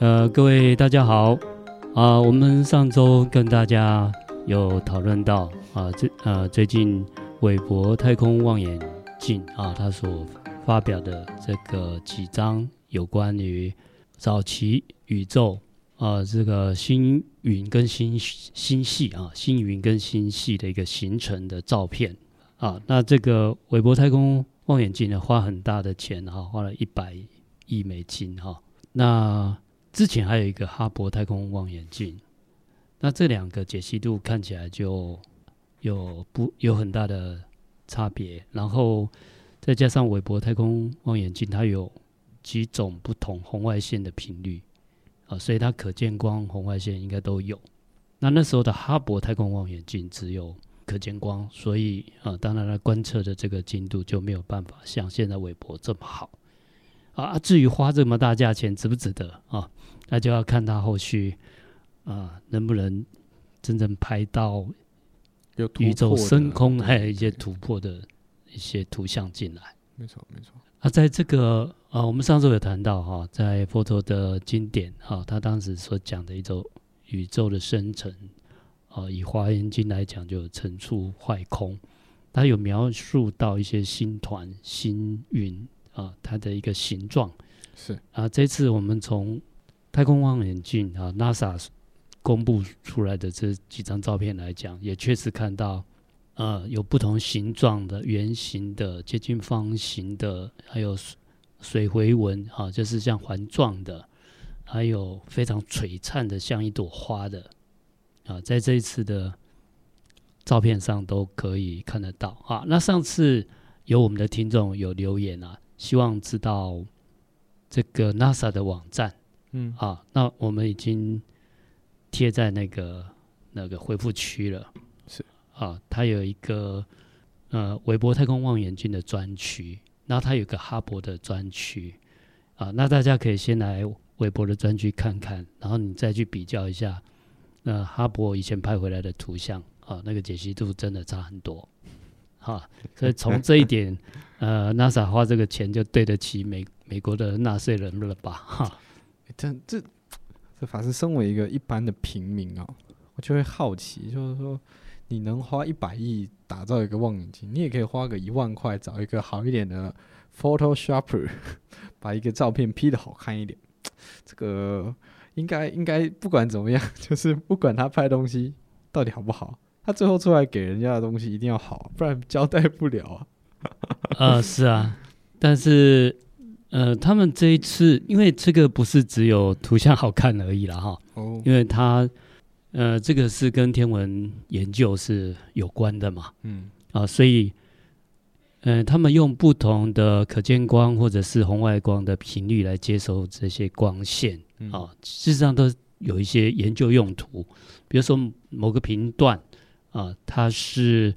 呃，各位大家好啊、呃！我们上周跟大家有讨论到啊，最呃最近韦伯太空望远镜啊，它所发表的这个几张有关于早期宇宙啊，这个星云跟星星系啊，星云跟星系的一个形成的照片啊。那这个韦伯太空望远镜呢，花很大的钱哈、啊，花了一百亿美金哈、啊。那之前还有一个哈勃太空望远镜，那这两个解析度看起来就有不有很大的差别，然后再加上韦伯太空望远镜，它有几种不同红外线的频率啊，所以它可见光、红外线应该都有。那那时候的哈勃太空望远镜只有可见光，所以啊，当然它观测的这个精度就没有办法像现在韦伯这么好。啊，至于花这么大价钱值不值得啊？那就要看他后续啊能不能真正拍到宇宙深空还有一些突破的一些图像进来。没错，没错。啊，在这个啊，我们上次有谈到哈、啊，在佛陀的经典哈、啊，他当时所讲的一种宇宙的生成啊，以华严经来讲，就成出坏空，他有描述到一些星团、星云。啊，它的一个形状是啊，这次我们从太空望远镜啊，NASA 公布出来的这几张照片来讲，也确实看到，呃，有不同形状的、圆形的、接近方形的，还有水回纹啊，就是像环状的，还有非常璀璨的，像一朵花的啊，在这一次的照片上都可以看得到啊。那上次有我们的听众有留言啊。希望知道这个 NASA 的网站，嗯。啊，那我们已经贴在那个那个回复区了，是。啊，它有一个呃韦伯太空望远镜的专区，然后它有个哈勃的专区，啊，那大家可以先来韦伯的专区看看，然后你再去比较一下，呃，哈勃以前拍回来的图像啊，那个解析度真的差很多。哈，所以从这一点，呃，NASA 花这个钱就对得起美美国的纳税人了吧？哈，这这这法师身为一个一般的平民哦，我就会好奇，就是说，你能花一百亿打造一个望远镜，你也可以花个一万块找一个好一点的 Photoshopper，把一个照片 P 的好看一点。这个应该应该不管怎么样，就是不管他拍东西到底好不好。他最后出来给人家的东西一定要好，不然交代不了啊。呃，是啊，但是呃，他们这一次，因为这个不是只有图像好看而已了哈。哦。因为他呃，这个是跟天文研究是有关的嘛。嗯。啊，所以呃，他们用不同的可见光或者是红外光的频率来接收这些光线啊，事实上都有一些研究用途，比如说某个频段。啊，它是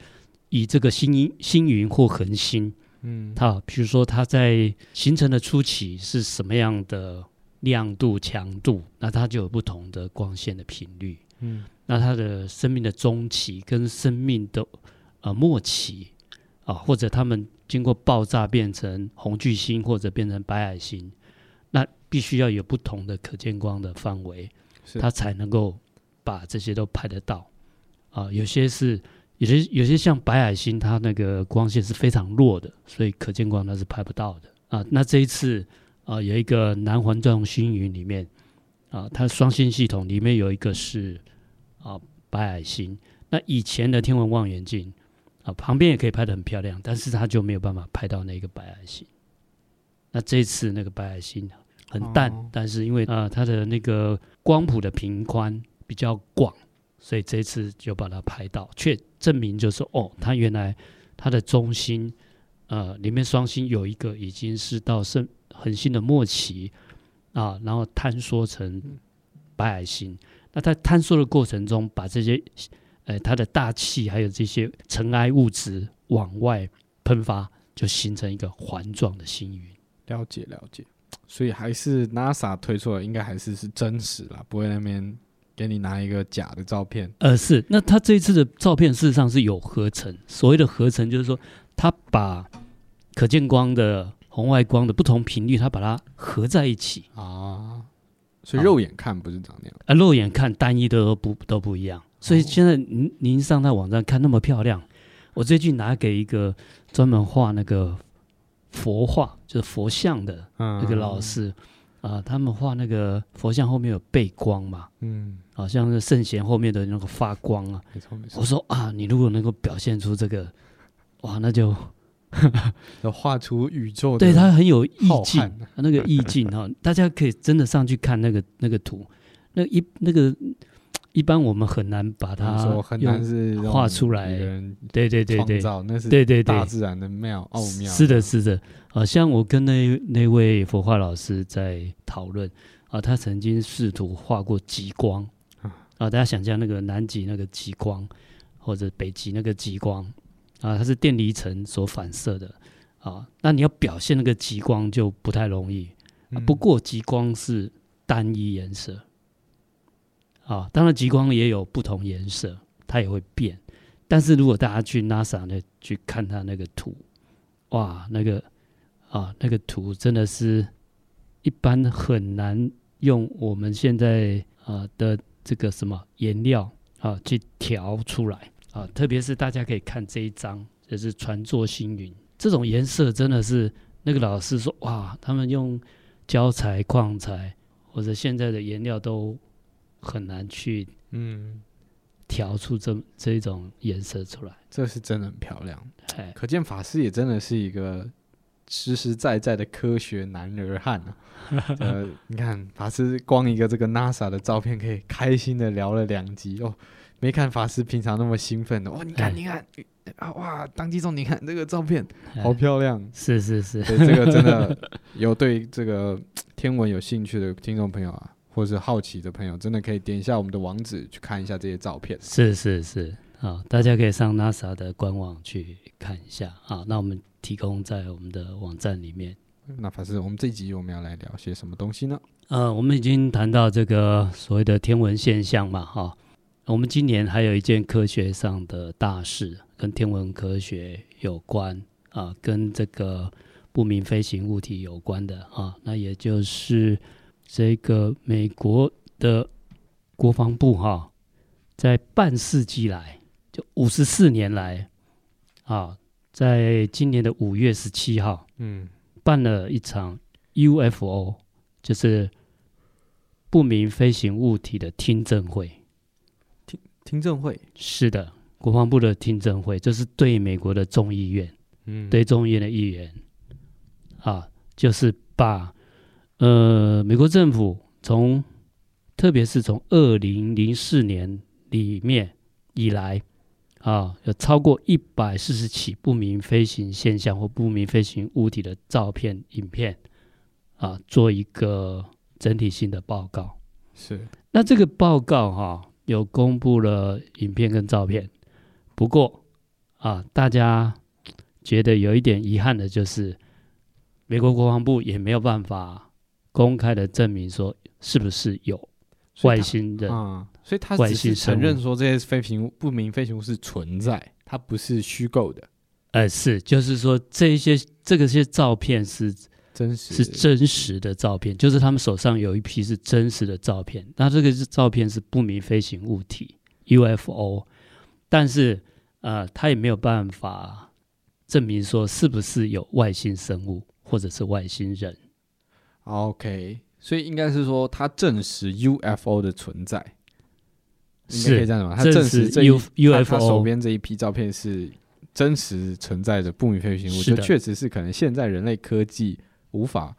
以这个星星云或恒星，嗯，它比如说它在形成的初期是什么样的亮度、强度，那它就有不同的光线的频率，嗯，那它的生命的中期跟生命的呃末期啊，或者它们经过爆炸变成红巨星或者变成白矮星，那必须要有不同的可见光的范围，它才能够把这些都拍得到。啊，有些是，有些有些像白矮星，它那个光线是非常弱的，所以可见光它是拍不到的啊。那这一次啊，有一个南环状星云里面啊，它双星系统里面有一个是啊白矮星。那以前的天文望远镜啊，旁边也可以拍得很漂亮，但是它就没有办法拍到那个白矮星。那这一次那个白矮星很淡，哦、但是因为啊它的那个光谱的频宽比较广。所以这次就把它拍到，却证明就是哦，它原来它的中心，呃，里面双星有一个已经是到圣恒星的末期啊，然后坍缩成白矮星。那在坍缩的过程中，把这些呃它的大气还有这些尘埃物质往外喷发，就形成一个环状的星云。了解了解，所以还是 NASA 推出来，应该还是是真实啦，不会那边。给你拿一个假的照片，呃，是，那他这一次的照片事实上是有合成，所谓的合成就是说，他把可见光的红外光的不同频率，他把它合在一起。啊，所以肉眼看不是长那样。啊，肉眼看单一的都不都不一样。所以现在您您上他网站看那么漂亮，我最近拿给一个专门画那个佛画，就是佛像的那个老师啊、他们画那个佛像后面有背光嘛，嗯，好像是圣贤后面的那个发光啊。没错没错。我说啊，你如果能够表现出这个，哇，那就。要画出宇宙的，对，它很有意境，那个意境哈，大家可以真的上去看那个那个图，那一那个一般我们很难把它很难是画出来，对对对对，那是对对大自然的妙奥妙，是的，是的，啊，像我跟那那位佛画老师在讨论啊，他曾经试图画过极光啊，大家想象那个南极那个极光，或者北极那个极光。啊，它是电离层所反射的啊，那你要表现那个极光就不太容易。啊、不过极光是单一颜色，啊，当然极光也有不同颜色，它也会变。但是如果大家去 NASA 那去看它那个图，哇，那个啊，那个图真的是一般很难用我们现在啊的这个什么颜料啊去调出来。啊，特别是大家可以看这一张，就是船作星云这种颜色，真的是那个老师说哇，他们用胶材、矿材或者现在的颜料都很难去嗯调出这这一种颜色出来。这是真的很漂亮，可见法师也真的是一个实实在在的科学男儿汉啊。呃，你看法师光一个这个 NASA 的照片，可以开心的聊了两集哦。没看法师平常那么兴奋的哇！你看，你看啊哇！当机中，你看这个照片好漂亮，是是是，对这个真的 有对这个天文有兴趣的听众朋友啊，或者是好奇的朋友，真的可以点一下我们的网址去看一下这些照片。是是是，好，大家可以上 NASA 的官网去看一下啊。那我们提供在我们的网站里面。那法师，我们这一集我们要来聊些什么东西呢？呃，我们已经谈到这个所谓的天文现象嘛，哈。我们今年还有一件科学上的大事，跟天文科学有关啊，跟这个不明飞行物体有关的啊，那也就是这个美国的国防部哈、啊，在半世纪来，就五十四年来啊，在今年的五月十七号，嗯，办了一场 UFO，就是不明飞行物体的听证会。听听证会？是的，国防部的听证会，这是对美国的众议院，嗯，对众议院的议员，啊，就是把呃美国政府从，特别是从二零零四年里面以来，啊，有超过一百四十起不明飞行现象或不明飞行物体的照片、影片，啊，做一个整体性的报告。是，那这个报告哈、啊。有公布了影片跟照片，不过啊，大家觉得有一点遗憾的就是，美国国防部也没有办法公开的证明说是不是有外星人啊，所以他只是承认说这些飞行物不明飞行物是存在，它不是虚构的。呃，是，就是说这一些这个些照片是。真实是真实的照片，就是他们手上有一批是真实的照片。那这个是照片是不明飞行物体 UFO，但是呃，他也没有办法证明说是不是有外星生物或者是外星人。OK，所以应该是说他证实 UFO 的存在，应该可以这样吗？他证实这 UFO 他手边这一批照片是真实存在的不明飞行物，就确实是可能现在人类科技。无法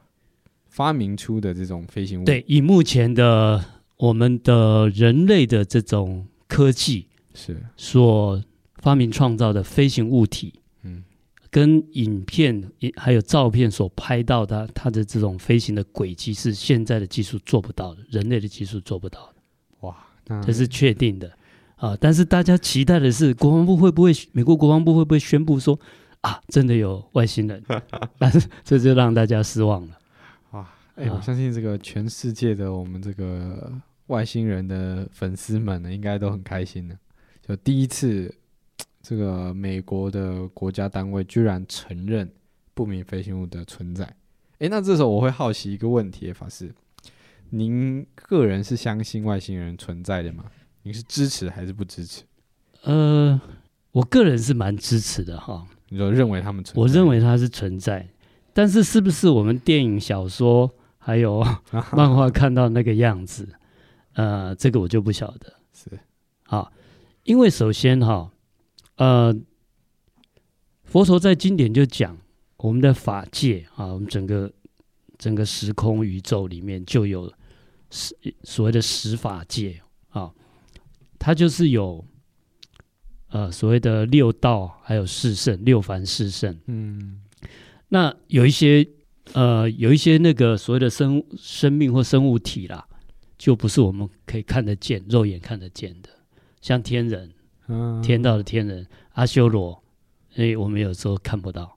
发明出的这种飞行物，对，以目前的我们的人类的这种科技是所发明创造的飞行物体，嗯，跟影片还有照片所拍到的它的这种飞行的轨迹是现在的技术做不到的，人类的技术做不到的，哇，这是确定的啊！但是大家期待的是，国防部会不会，美国国防部会不会宣布说？啊，真的有外星人，但是这就让大家失望了。哇，哎、欸，我相信这个全世界的我们这个外星人的粉丝们呢，应该都很开心的。就第一次，这个美国的国家单位居然承认不明飞行物的存在。哎、欸，那这时候我会好奇一个问题，法师，您个人是相信外星人存在的吗？您是支持还是不支持？呃，我个人是蛮支持的哈。你就认为他们存在？我认为它是存在，但是是不是我们电影、小说还有 漫画看到那个样子？呃，这个我就不晓得。是啊，因为首先哈，呃，佛陀在经典就讲我们的法界啊，我们整个整个时空宇宙里面就有。十所谓的十法界啊，它就是有呃所谓的六道，还有四圣，六凡四圣。嗯，那有一些呃有一些那个所谓的生生命或生物体啦，就不是我们可以看得见、肉眼看得见的，像天人，嗯，天道的天人阿修罗，哎，我们有时候看不到。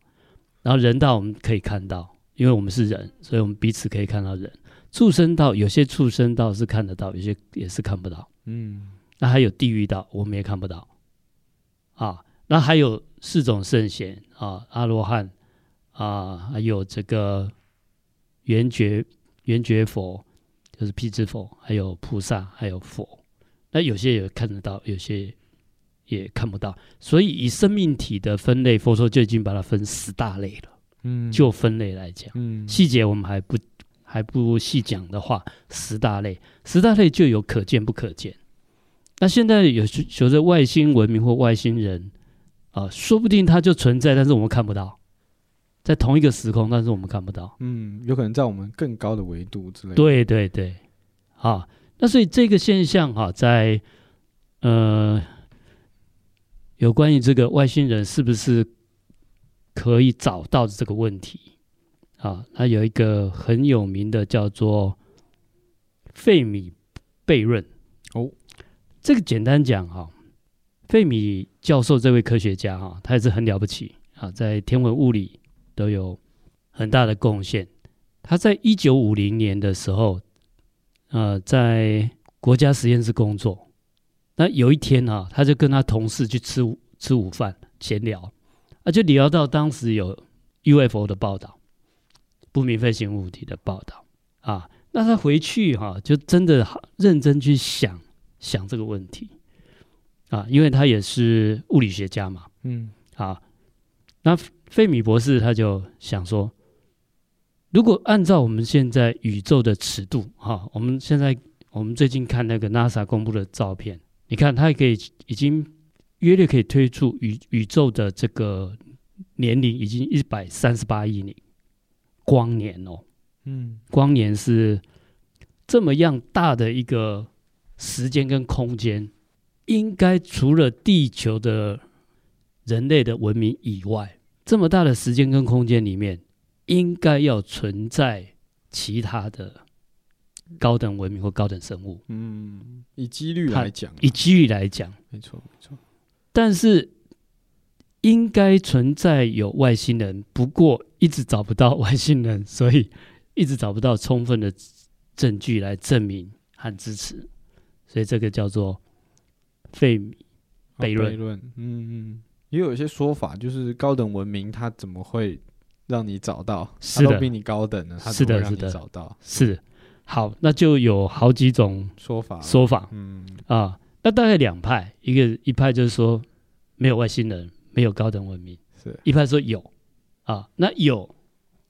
然后人道我们可以看到，因为我们是人，所以我们彼此可以看到人。畜生道有些畜生道是看得到，有些也是看不到。嗯，那还有地狱道，我们也看不到。啊，那还有四种圣贤啊，阿罗汉啊，还有这个圆觉圆觉佛，就是辟支佛，还有菩萨，还有佛。那有些也看得到，有些也看不到。所以以生命体的分类，佛说就已经把它分十大类了。嗯，就分类来讲，嗯，细节我们还不。还不如细讲的话，十大类，十大类就有可见不可见。那现在有随着外星文明或外星人啊、呃，说不定它就存在，但是我们看不到，在同一个时空，但是我们看不到。嗯，有可能在我们更高的维度之类的。对对对，啊，那所以这个现象哈、啊，在呃，有关于这个外星人是不是可以找到这个问题？啊，他有一个很有名的叫做费米悖论哦。这个简单讲哈，费米教授这位科学家哈，他也是很了不起啊，在天文物理都有很大的贡献。他在一九五零年的时候，呃，在国家实验室工作。那有一天啊，他就跟他同事去吃吃午饭闲聊，啊，就聊到当时有 UFO 的报道。不明飞行物体的报道。啊，那他回去哈、啊，就真的认真去想想这个问题。啊，因为他也是物理学家嘛，嗯，啊，那费米博士他就想说，如果按照我们现在宇宙的尺度哈、啊，我们现在我们最近看那个 NASA 公布的照片，你看它可以已经约略可以推出宇宇宙的这个年龄已经一百三十八亿年。光年哦，嗯，光年是这么样大的一个时间跟空间，应该除了地球的人类的文明以外，这么大的时间跟空间里面，应该要存在其他的高等文明或高等生物。嗯，以几率来讲，以几率来讲，没错没错，但是。应该存在有外星人，不过一直找不到外星人，所以一直找不到充分的证据来证明和支持，所以这个叫做费米悖论。悖论嗯嗯，也有一些说法，就是高等文明它怎么会让你找到？是的比你高等呢？它怎么会让你找到？是的，好，那就有好几种说法。说法，嗯啊，那大概两派，一个一派就是说没有外星人。没有高等文明，是一派说有啊，那有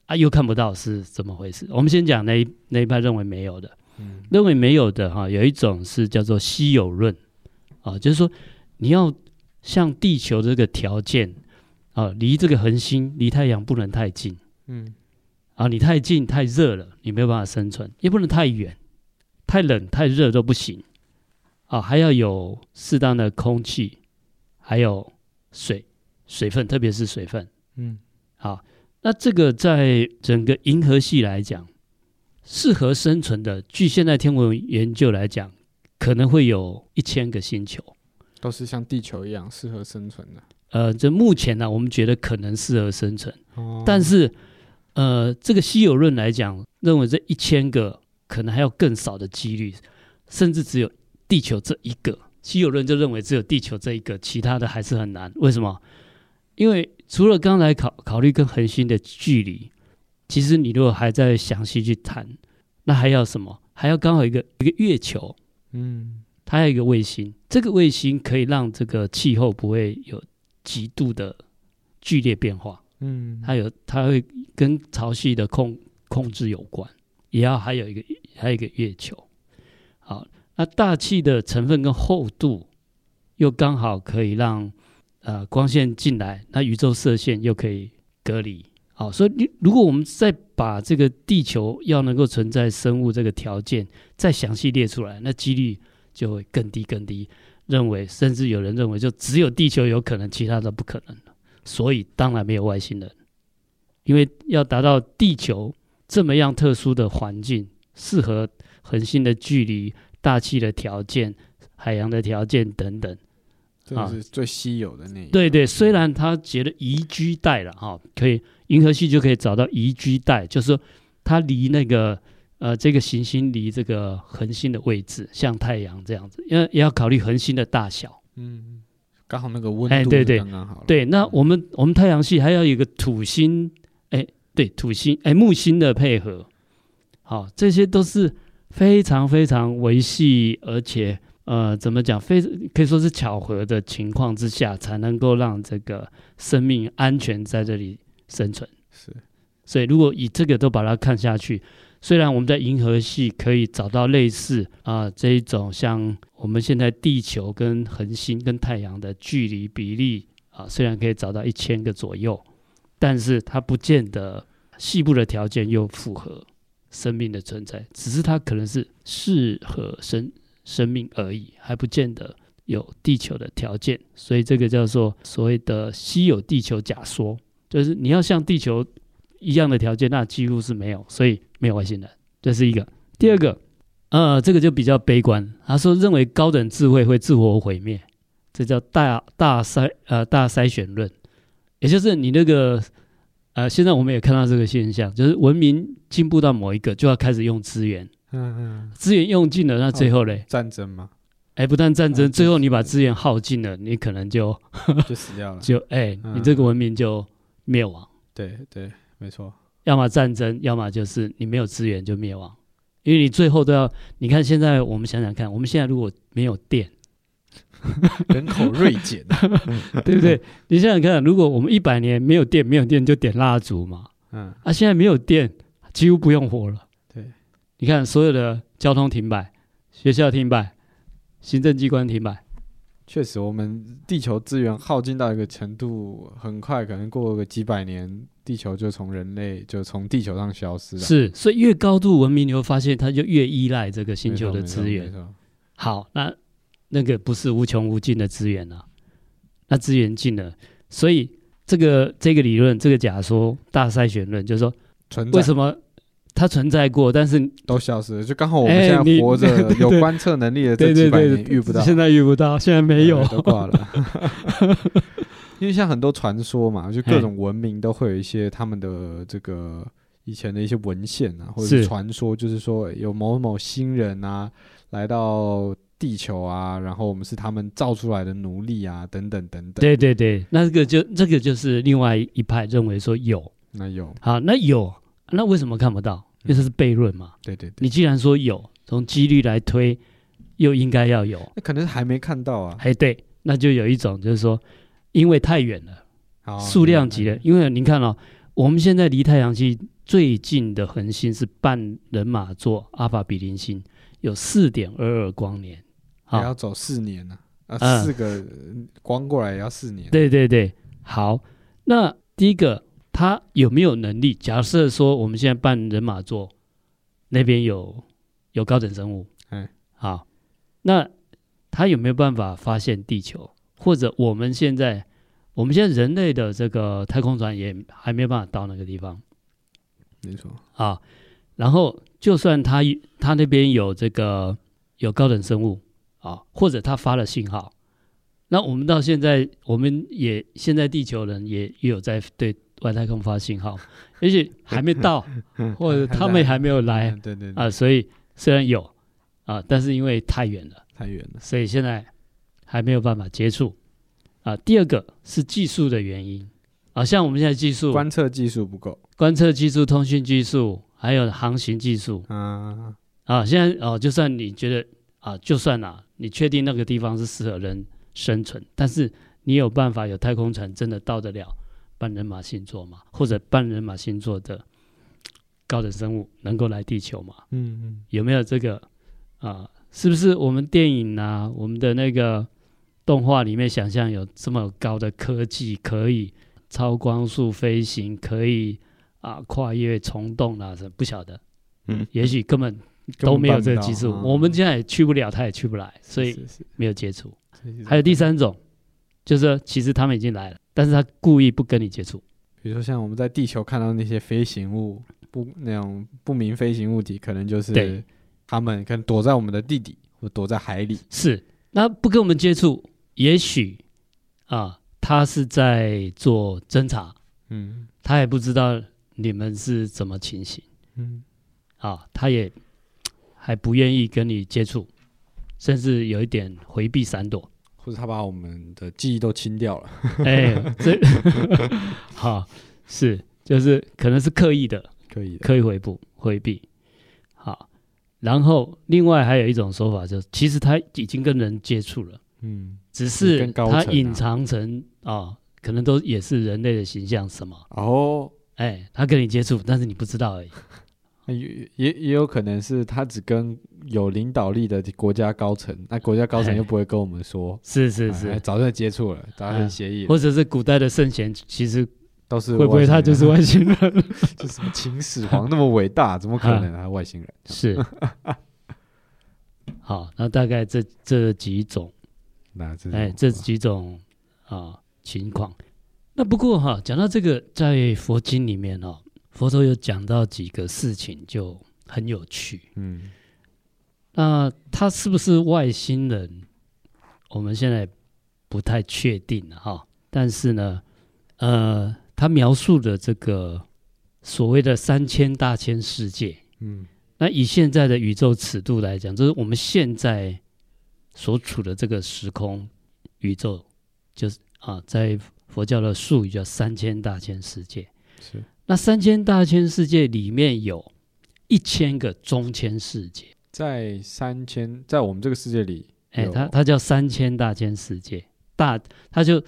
啊，又看不到是怎么回事？我们先讲那一那一派认为没有的，嗯，认为没有的哈、啊，有一种是叫做稀有论啊，就是说你要像地球这个条件啊，离这个恒星离太阳不能太近，嗯，啊，你太近太热了，你没有办法生存，也不能太远，太冷太热都不行啊，还要有适当的空气，还有水。水分，特别是水分，嗯，好，那这个在整个银河系来讲，适合生存的，据现在天文研究来讲，可能会有一千个星球，都是像地球一样适合生存的。呃，这目前呢、啊，我们觉得可能适合生存，哦、但是，呃，这个稀有论来讲，认为这一千个可能还有更少的几率，甚至只有地球这一个。稀有论就认为只有地球这一个，其他的还是很难。为什么？因为除了刚才考考虑跟恒星的距离，其实你如果还在详细去谈，那还要什么？还要刚好一个一个月球，嗯，它还有一个卫星，这个卫星可以让这个气候不会有极度的剧烈变化，嗯，它有它会跟潮汐的控控制有关，也要还有一个还有一个月球，好，那大气的成分跟厚度又刚好可以让呃光线进来，那宇宙射线又可以隔离。好，所以你如果我们再把这个地球要能够存在生物这个条件再详细列出来，那几率就会更低更低。认为甚至有人认为就只有地球有可能，其他都不可能。所以当然没有外星人，因为要达到地球这么样特殊的环境，适合恒星的距离、大气的条件、海洋的条件等等。这是最稀有的那一个。对对，虽然他结了宜居带了哈，可以银河系就可以找到宜居带，就是说它离那个呃这个行星离这个恒星的位置，像太阳这样子，因为也要考虑恒星的大小。嗯，刚好那个温度刚刚好。对，那我们我们太阳系还要有一个土星，哎，对土星，哎木星的配合，好，这些都是非常非常维系，而且。呃，怎么讲？非可以说是巧合的情况之下，才能够让这个生命安全在这里生存。是，所以如果以这个都把它看下去，虽然我们在银河系可以找到类似啊、呃、这一种像我们现在地球跟恒星跟太阳的距离比例啊、呃，虽然可以找到一千个左右，但是它不见得细部的条件又符合生命的存在，只是它可能是适合生。生命而已，还不见得有地球的条件，所以这个叫做所谓的稀有地球假说，就是你要像地球一样的条件，那几乎是没有，所以没有外星人。这是一个。第二个，呃，这个就比较悲观，他说认为高等智慧会自我毁灭，这叫大大筛呃大筛选论，也就是你那个呃，现在我们也看到这个现象，就是文明进步到某一个，就要开始用资源。嗯嗯，资源用尽了，那最后嘞？战争吗？哎，不但战争，最后你把资源耗尽了，你可能就 就死掉了，就哎，你这个文明就灭亡。对对，没错。要么战争，要么就是你没有资源就灭亡，因为你最后都要。你看现在，我们想想看，我们现在如果没有电，人口锐减，对不对？你想想看，如果我们一百年没有电，没有电就点蜡烛嘛。嗯。啊，现在没有电，几乎不用火了。你看，所有的交通停摆，学校停摆，行政机关停摆。确实，我们地球资源耗尽到一个程度，很快可能过个几百年，地球就从人类就从地球上消失了。是，所以越高度文明，你会发现它就越依赖这个星球的资源。好，那那个不是无穷无尽的资源啊，那资源尽了，所以这个这个理论，这个假说大筛选论，就是说，为什么？它存在过，但是都消失了。就刚好我们现在活着 有观测能力的这几百年遇不到，现在遇不到，现在没有，都挂了。因为像很多传说嘛，就各种文明都会有一些他们的这个以前的一些文献啊，或者是传说，就是说有某某星人啊来到地球啊，然后我们是他们造出来的奴隶啊，等等等等。对对对，那这个就这个就是另外一派认为说有，那有好，那有，那为什么看不到？因为这是悖论嘛？对对对，你既然说有，从几率来推，又应该要有，那可能是还没看到啊。哎，对，那就有一种就是说，因为太远了，数量级的。因为您看哦，我们现在离太阳系最近的恒星是半人马座阿法比邻星，有四点二二光年，还要走四年呢。啊，四个光过来也要四年。对对对，好，那第一个。他有没有能力？假设说我们现在办人马座那边有有高等生物，嗯，好，那他有没有办法发现地球？或者我们现在我们现在人类的这个太空船也还没有办法到那个地方，没错啊。然后就算他他那边有这个有高等生物啊，或者他发了信号，那我们到现在我们也现在地球人也也有在对。外太空发信号，而且还没到，或者他们还没有来，对对。啊，所以虽然有啊，但是因为太远了，太远了，所以现在还没有办法接触。啊。第二个是技术的原因。啊，像我们现在技术观测技术不够，观测技术、通讯技术还有航行技术。啊。啊，现在哦，就算你觉得啊，就算啊，你确定那个地方是适合人生存，但是你有办法有太空船真的到得了半人马星座嘛？或者半人马星座的高等生物能够来地球嘛？嗯嗯，有没有这个啊？是不是我们电影啊，我们的那个动画里面想象有这么高的科技，可以超光速飞行，可以啊跨越虫洞啊？什么不晓得？嗯，也许根本。都没有这个技术，我们现在也去不了，他也去不来，所以没有接触。还有第三种，就是说其实他们已经来了，但是他故意不跟你接触。比如说像我们在地球看到那些飞行物，不那种不明飞行物体，可能就是他们可能躲在我们的地底，或躲在海里。是，那不跟我们接触，也许啊，他是在做侦查，嗯，他也不知道你们是怎么情形，嗯，啊，他也。还不愿意跟你接触，甚至有一点回避闪躲，或者他把我们的记忆都清掉了。哎，这 好是就是可能是刻意的，刻意的刻意回避回避。好，然后另外还有一种说法，就是其实他已经跟人接触了，嗯，只是他隐藏成啊、哦，可能都也是人类的形象什么哦，哎，他跟你接触，但是你不知道而已。也也也有可能是他只跟有领导力的国家高层，那国家高层又不会跟我们说，是是是，哎、早就接触了，达成协议、啊，或者是古代的圣贤，其实都是会不会他就是外星人？就什么秦始皇那么伟大，怎么可能啊？外星人是。好，那大概这这几种，那这哎这几种啊情况。那不过哈，讲到这个，在佛经里面哦。佛陀有讲到几个事情，就很有趣。嗯，那他是不是外星人？我们现在不太确定了哈。但是呢，呃，他描述的这个所谓的三千大千世界，嗯，那以现在的宇宙尺度来讲，就是我们现在所处的这个时空宇宙，就是啊，在佛教的术语叫三千大千世界。是。那三千大千世界里面有一千个中千世界，在三千，在我们这个世界里，哎、欸，它它叫三千大千世界，大它就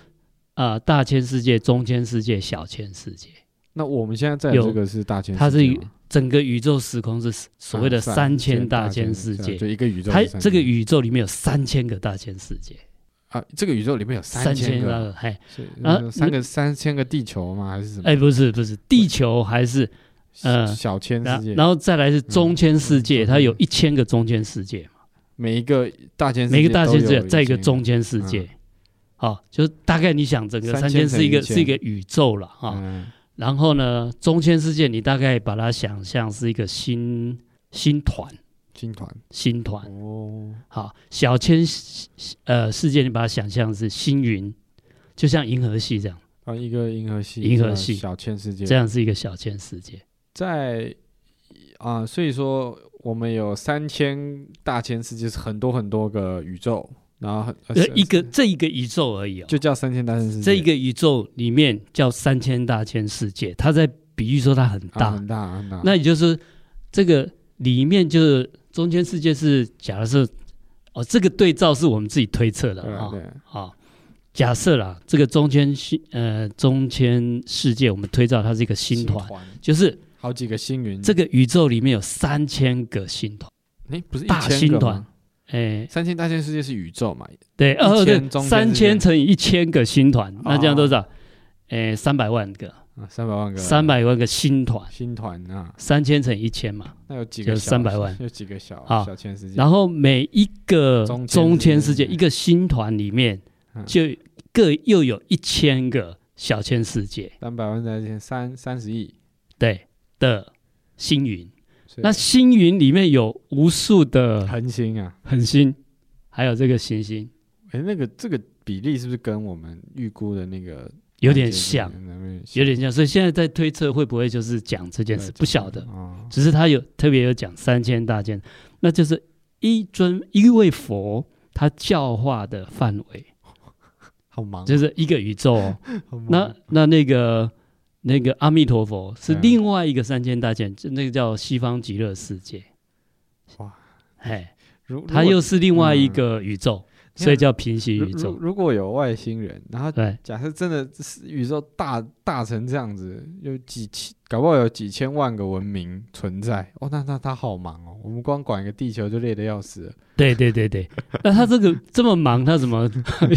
啊、呃、大千世界、中千世界、小千世界。那我们现在在这个是大千世界，它是整个宇宙时空是所谓的三千大千世界，就一个宇宙，它这个宇宙里面有三千个大千世界。啊，这个宇宙里面有三千个，嘿，啊，三个三千个地球吗？还是什么？哎，不是不是，地球还是呃小千世界，然后再来是中千世界，它有一千个中千世界嘛。每一个大千，每个大千世界在一个。中千世界，好，就是大概你想整个三千是一个是一个宇宙了啊。然后呢，中千世界你大概把它想象是一个星星团。星团，星团。哦，好，小千呃世界，你把它想象是星云，就像银河系这样。啊，一个银河系，银河系。小千世界，这样是一个小千世界，在啊，所以说我们有三千大千世界，是很多很多个宇宙，然后呃一个这一个宇宙而已哦，就叫三千大千世界，这一个宇宙里面叫三千大千世界，它在比喻说它很大很大很大，那也就是这个里面就是。中间世界是假设哦，这个对照是我们自己推测的啊。好，假设啦，这个中间星呃中间世界，我们推造它是一个星团，就是好几个星云。这个宇宙里面有三千个星团，哎，不是大星团，哎，三千大千世界是宇宙嘛？对，哦对，三千乘以一千个星团，那这样多少？哎，三百万个。三百万个，三百万个星团，星团啊，三千乘一千嘛，那有几个？三百万，有几个小小千世界？然后每一个中千世界，一个星团里面就各又有一千个小千世界。三百万在一千三三十亿，对的星云。那星云里面有无数的恒星啊，恒星，还有这个行星。哎，那个这个比例是不是跟我们预估的那个？有点像，有点像，所以现在在推测会不会就是讲这件事，不晓得，只是他有特别有讲三千大千，那就是一尊一位佛他教化的范围，好忙，就是一个宇宙。那那那个那个阿弥陀佛是另外一个三千大千，就那个叫西方极乐世界，哇，哎，它又是另外一个宇宙。嗯所以叫平行宇宙。如果有外星人，然后假设真的是宇宙大大成这样子，有几千，搞不好有几千万个文明存在哦，那那他好忙哦，我们光管一个地球就累得要死了。对对对对，那他这个这么忙，他怎么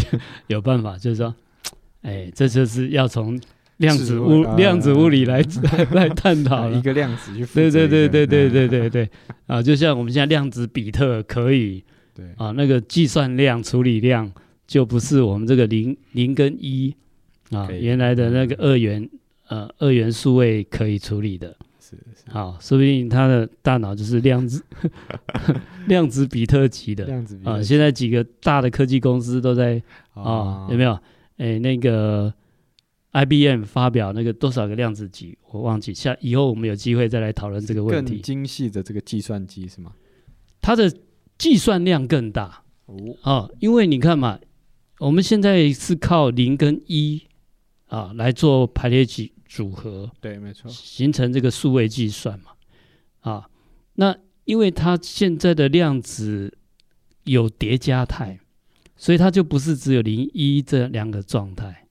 有办法？就是说，哎，这就是要从量子物量子物理来来来探讨一个量子去。对对对对对对对对啊，就像我们现在量子比特可以。对啊，那个计算量、处理量就不是我们这个零零跟一啊，原来的那个二元呃二元数位可以处理的。是是。好，说不定他的大脑就是量子量子比特级的。啊，现在几个大的科技公司都在啊，有没有？哎，那个 IBM 发表那个多少个量子级，我忘记。下以后我们有机会再来讨论这个问题。更精细的这个计算机是吗？它的。计算量更大哦，啊，因为你看嘛，我们现在是靠零跟一啊来做排列组组合，对，没错，形成这个数位计算嘛，啊，那因为它现在的量子有叠加态，所以它就不是只有零一这两个状态，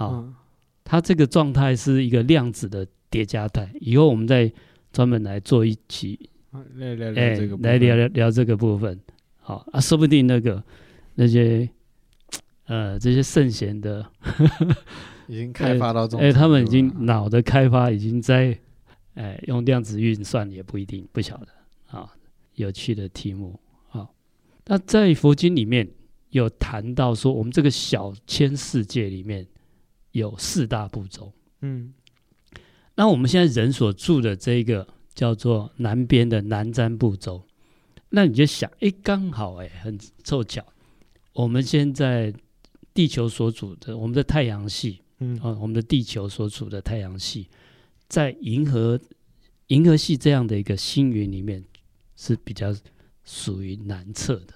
啊，嗯、它这个状态是一个量子的叠加态，以后我们再专门来做一期。来聊聊这个，来聊聊聊这个部分，好啊，说不定那个那些呃这些圣贤的 已经开发到这种，哎，他们已经脑的开发已经在哎用量子运算也不一定不晓得啊，有趣的题目啊。那在佛经里面有谈到说，我们这个小千世界里面有四大步骤，嗯，那我们现在人所住的这个。叫做南边的南瞻部洲，那你就想，哎，刚好，哎，很凑巧，我们现在地球所处的我们的太阳系，嗯，啊，我们的地球所处的太阳系，在银河银河系这样的一个星云里面是比较属于南侧的。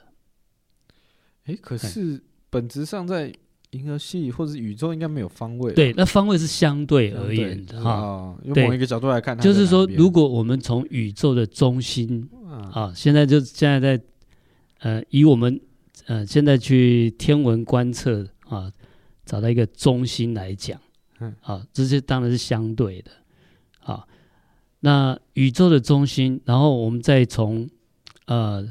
哎，可是本质上在。银河系或者宇宙应该没有方位，对，那方位是相对而言的哈。用某一个角度来看，就是说，如果我们从宇宙的中心啊，现在就现在在呃，以我们呃现在去天文观测啊，找到一个中心来讲，嗯，啊，这些当然是相对的啊。那宇宙的中心，然后我们再从呃，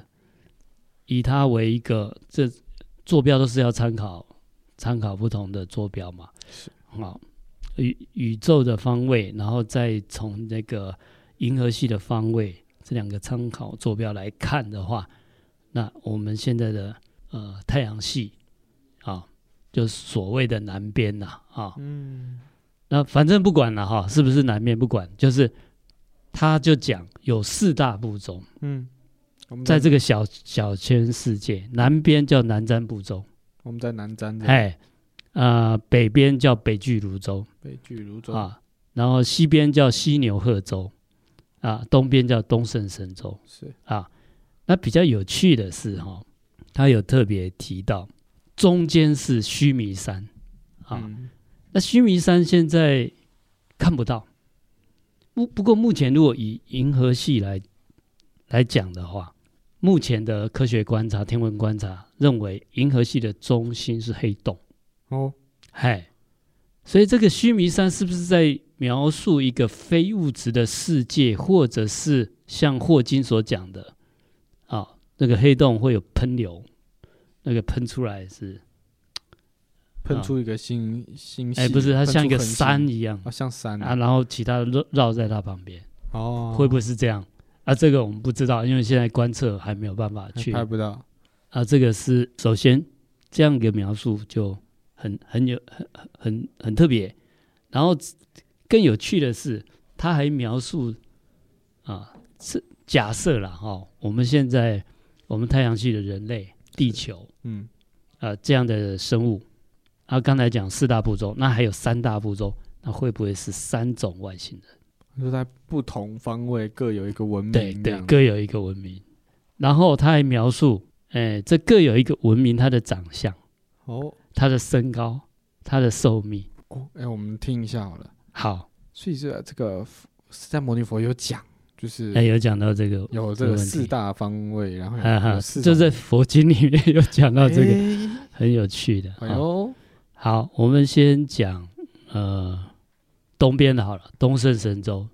以它为一个这坐标都是要参考。参考不同的坐标嘛，是。好宇宇宙的方位，然后再从那个银河系的方位这两个参考坐标来看的话，那我们现在的呃太阳系啊，就所谓的南边呐啊，嗯，那反正不管了哈，是不是南边不管，就是他就讲有四大部洲，嗯，在这个小小千世界，南边叫南瞻部洲。我们在南瞻，哎，啊、呃，北边叫北俱芦洲，北俱芦洲啊，然后西边叫西牛贺洲，啊，东边叫东胜神州，是。啊，那比较有趣的是哈、哦，他有特别提到中间是须弥山，啊，嗯、那须弥山现在看不到，不不过目前如果以银河系来来讲的话。目前的科学观察、天文观察认为，银河系的中心是黑洞。哦，嗨，所以这个须弥山是不是在描述一个非物质的世界，或者是像霍金所讲的啊，那个黑洞会有喷流，那个喷出来是喷出一个星星系？哎，不是，它像一个山一样，啊，像山啊，然后其他的绕绕在它旁边。哦，会不会是这样？啊，这个我们不知道，因为现在观测还没有办法去拍不到。啊，这个是首先这样一个描述就很很有很很很特别，然后更有趣的是，他还描述啊，是假设了哈、哦，我们现在我们太阳系的人类地球，嗯，啊这样的生物，啊刚才讲四大部洲，那还有三大部洲，那会不会是三种外星人？就在不同方位各有一个文明，对对，各有一个文明。然后他还描述，哎，这各有一个文明，它的长相，哦，它的身高，它的寿命。哦，哎，我们听一下好了。好，所以这这个释迦牟尼佛有讲，就是哎，有讲到这个，有这个四大方位，然后哈哈，就在佛经里面 有讲到这个，欸、很有趣的。哎呦，好，我们先讲呃东边的好了，东胜神州。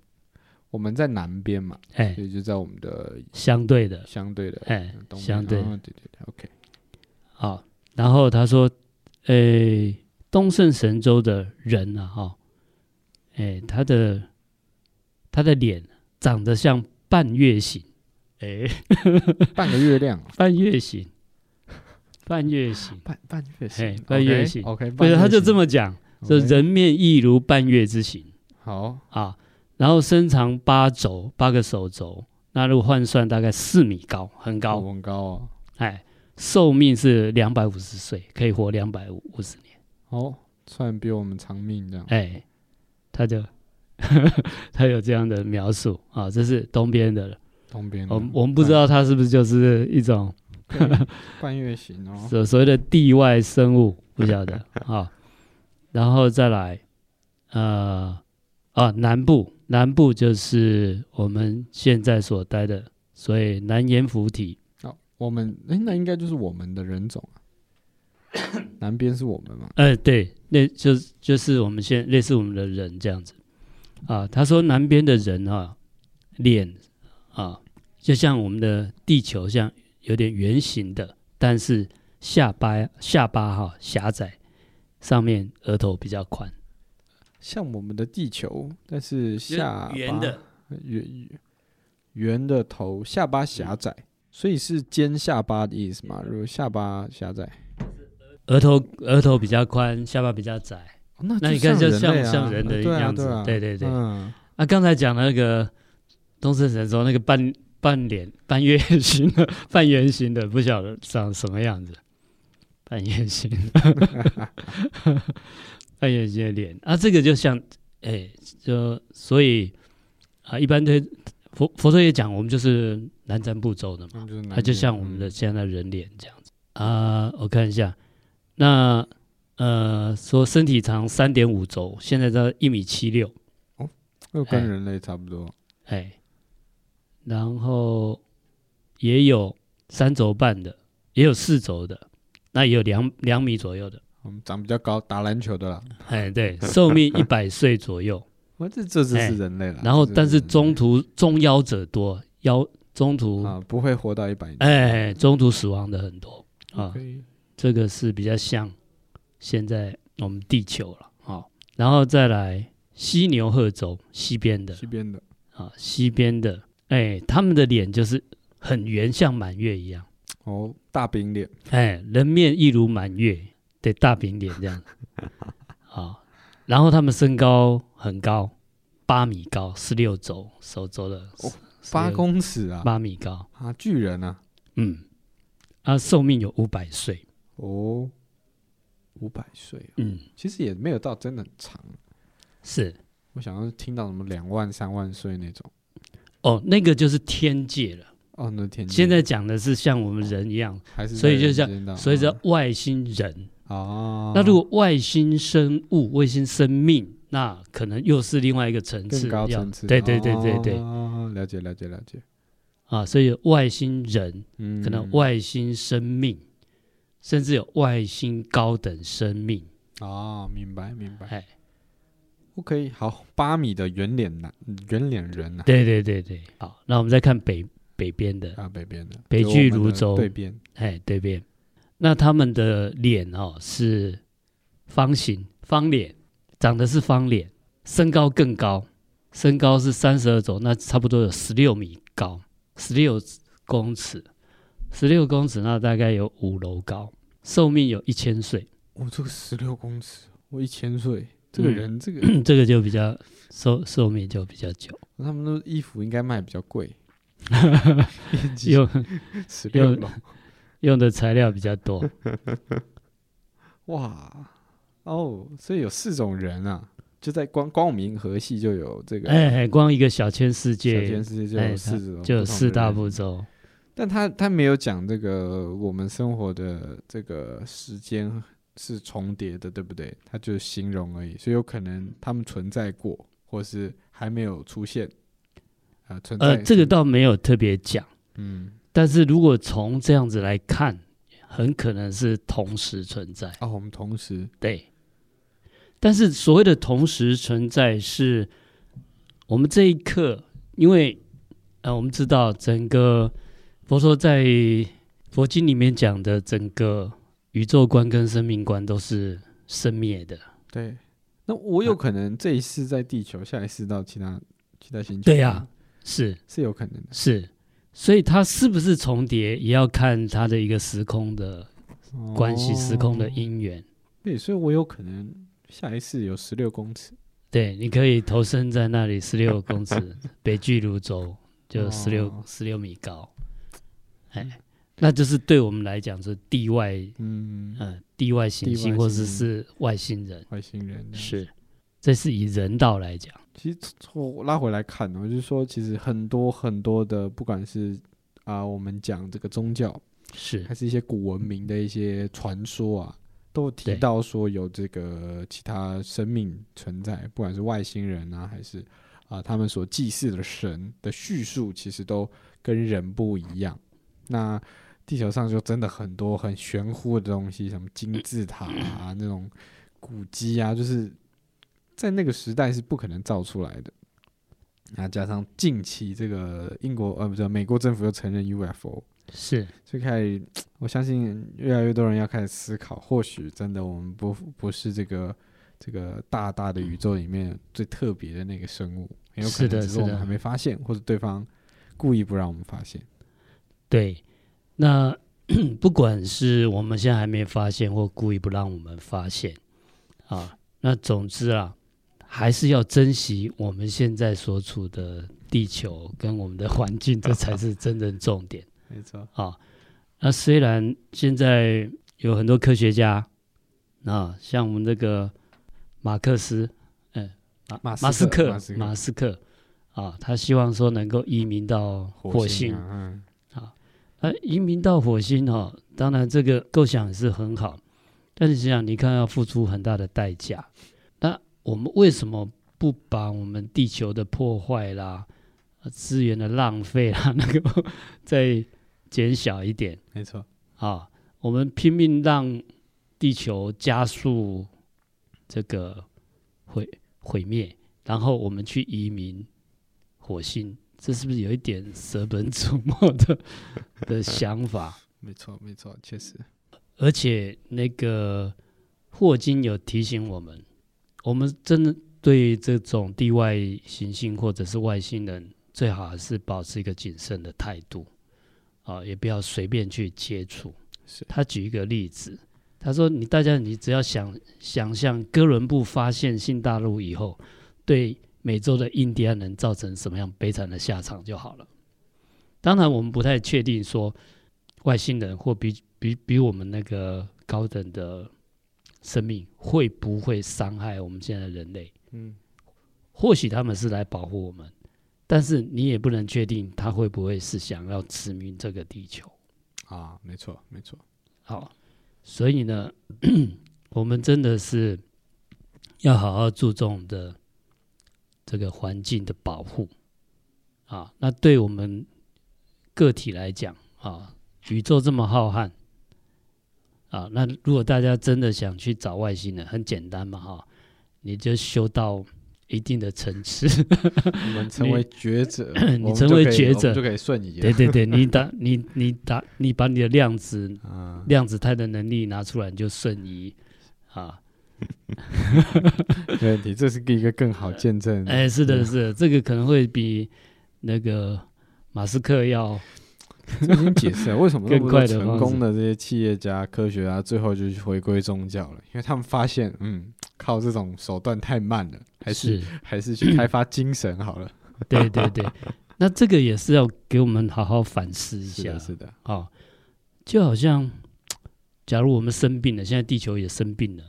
我们在南边嘛，哎，所以就在我们的相对的，相对的，哎，相对，对对对，OK。好，然后他说，哎，东胜神州的人啊，哈，哎，他的他的脸长得像半月形，哎，半个月亮，半月形，半月形，半半月形，半月形，OK，对，他就这么讲，说人面亦如半月之形，好。啊。然后身长八肘，八个手肘，那如果换算大概四米高，很高，很高啊！哎，寿命是两百五十岁，可以活两百五十年。哦，算比我们长命这样。哎，他就 他有这样的描述啊，这是东边的了。东边，我我们不知道他是不是就是一种半月形哦，所所谓的地外生物，不晓得啊。然后再来，呃，啊，南部。南部就是我们现在所待的，所以南阎浮体。哦，我们哎，那应该就是我们的人种啊。南边是我们吗？哎，对，那就就是我们现类似我们的人这样子。啊，他说南边的人啊，脸啊，就像我们的地球，像有点圆形的，但是下巴下巴哈狭窄，上面额头比较宽。像我们的地球，但是下巴圆的。圆圆的头，下巴狭窄，所以是尖下巴的意思嘛？如果下巴狭窄，额头额头比较宽，下巴比较窄，哦、那那你看就像像人的样子，对对对。嗯、啊，刚才讲那个东森神说那个半半脸半月形的 半圆形的，不晓得长什么样子，半圆形。半圆形的脸啊，这个就像，哎、欸，就所以啊，一般的佛佛陀也讲，我们就是南瞻部洲的嘛，它就，就像我们的现在的人脸这样子、嗯、啊。我看一下，那呃，说身体长三点五轴，现在在一米七六，哦，又跟人类差不多，哎、欸，然后也有三轴半的，也有四轴的，那也有两两米左右的。我们长比较高，打篮球的啦。哎，对，寿命一百岁左右。我这这只是人类了。然后，但是中途中夭者多，夭中途啊不会活到一百年。哎，中途死亡的很多啊。这个是比较像现在我们地球了啊。然后再来西牛贺州西边的，西边的啊，西边的，哎，他们的脸就是很圆，像满月一样。哦，大饼脸。哎，人面一如满月。对，大饼脸这样，好，然后他们身高很高，八米高，十六肘，手肘的八公尺啊，八米高。啊，巨人啊，嗯，啊，寿命有五百岁。哦，五百岁，嗯，其实也没有到真的很长，是。我想要听到什么两万、三万岁那种，哦，那个就是天界了。哦，那天界。现在讲的是像我们人一样，还是所以就像，所以叫外星人。哦，那如果外星生物、外星生命，那可能又是另外一个层次，更高层次。对对对对对，哦，了解了解了解。啊，所以有外星人，嗯，可能外星生命，甚至有外星高等生命。哦，明白明白。哎，OK，好，八米的圆脸男，圆脸人呐。对对对对，好，那我们再看北北边的啊，北边的北距泸州对边，哎，对边。那他们的脸哦是方形方脸，长得是方脸，身高更高，身高是三十二肘，那差不多有十六米高，十六公尺，十六公尺那大概有五楼高，寿命有一千岁。我、哦、这个十六公尺，我一千岁，这个人、嗯、这个 这个就比较寿寿命就比较久。他们的衣服应该卖比较贵 有十六楼。用的材料比较多，哇，哦，所以有四种人啊，就在光光明河系就有这个，哎哎，光一个小千世界，小千世界就有四种，就有四大步骤，但他他没有讲这个我们生活的这个时间是重叠的，对不对？他就形容而已，所以有可能他们存在过，或是还没有出现，呃存在。呃，这个倒没有特别讲，嗯，但是如果从这样子来看，很可能是同时存在。啊，我们同时对。但是所谓的同时存在，是我们这一刻，因为呃，我们知道整个佛说在佛经里面讲的整个宇宙观跟生命观都是生灭的。对。那我有可能这一世在地球，下一世到其他其他星球？对呀、啊，是是有可能的。是，所以它是不是重叠，也要看它的一个时空的关系，哦、时空的因缘。对，所以我有可能。下一次有十六公尺，对，你可以投身在那里，十六 公尺，北距泸州就十六十六米高，哎，那就是对我们来讲是地外，嗯。嗯、呃，地外行星或者是外星人，外星人是，这是以人道来讲。其实我拉回来看，我就是说，其实很多很多的，不管是啊、呃，我们讲这个宗教，是还是一些古文明的一些传说啊。都提到说有这个其他生命存在，不管是外星人啊，还是啊他们所祭祀的神的叙述，其实都跟人不一样。那地球上就真的很多很玄乎的东西，什么金字塔啊，那种古迹啊，就是在那个时代是不可能造出来的。那加上近期这个英国呃不是美国政府又承认 UFO。是，最开始，我相信越来越多人要开始思考，或许真的我们不不是这个这个大大的宇宙里面最特别的那个生物，很有可能只是我们还没发现，或者对方故意不让我们发现。对，那 不管是我们现在还没发现，或故意不让我们发现，啊，那总之啊，还是要珍惜我们现在所处的地球跟我们的环境，这才是真正重点。没错。啊，那虽然现在有很多科学家啊，像我们这个马克思，嗯，马马斯克，马斯克，马斯克。啊，他希望说能够移民到火星，啊，那移民到火星哈，当然这个构想是很好，但是想想你看要付出很大的代价，那我们为什么不把我们地球的破坏啦、资源的浪费啦，那个 再减小一点，没错啊，我们拼命让地球加速这个毁毁灭，然后我们去移民火星，这是不是有一点舍本逐末的 的想法？没错，没错，确实。而且那个霍金有提醒我们，我们真的对这种地外行星或者是外星人，最好还是保持一个谨慎的态度。啊，也不要随便去接触。是他举一个例子，他说：“你大家，你只要想想象哥伦布发现新大陆以后，对美洲的印第安人造成什么样悲惨的下场就好了。当然，我们不太确定说外星人或比比比我们那个高等的生命会不会伤害我们现在的人类。嗯，或许他们是来保护我们。”但是你也不能确定他会不会是想要殖民这个地球啊？没错，没错。好，所以呢，我们真的是要好好注重的这个环境的保护啊。那对我们个体来讲啊，宇宙这么浩瀚啊，那如果大家真的想去找外星人，很简单嘛，哈，你就修到。一定的层次，我们成为觉者，你成为觉者就可以瞬移。对对对，你打 你你打你把你的量子量子态的能力拿出来，你就瞬移 啊。没问题，这是一个更好见证。哎，是的，是的，这个可能会比那个马斯克要。这已经解释了为什么那么多成功的这些企业家、科学家最后就去回归宗教了，因为他们发现，嗯，靠这种手段太慢了。还是，是还是去开发精神好了。对对对，那这个也是要给我们好好反思一下。是的，是的。哦，就好像，假如我们生病了，现在地球也生病了，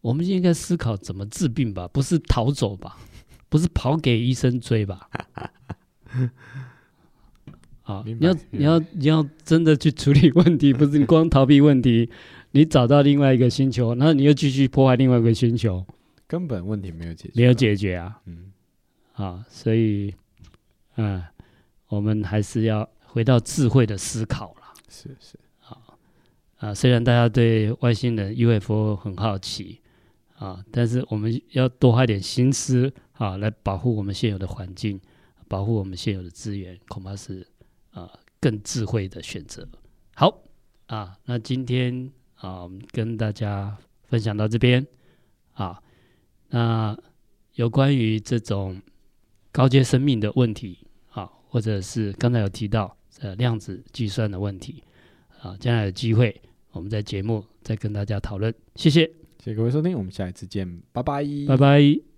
我们应该思考怎么治病吧，不是逃走吧，不是跑给医生追吧。啊，你要你要你要真的去处理问题，不是你光逃避问题，你找到另外一个星球，然后你又继续破坏另外一个星球。根本问题没有解决，没有解决啊，嗯，啊，所以，嗯，我们还是要回到智慧的思考了。是是，啊啊，虽然大家对外星人 UFO 很好奇啊，但是我们要多花点心思啊，来保护我们现有的环境，保护我们现有的资源，恐怕是啊更智慧的选择。好啊，那今天啊，跟大家分享到这边啊，那有关于这种高阶生命的问题啊，或者是刚才有提到呃量子计算的问题啊，将来有机会我们在节目再跟大家讨论。谢谢，谢谢各位收听，我们下一次见，拜拜，拜拜。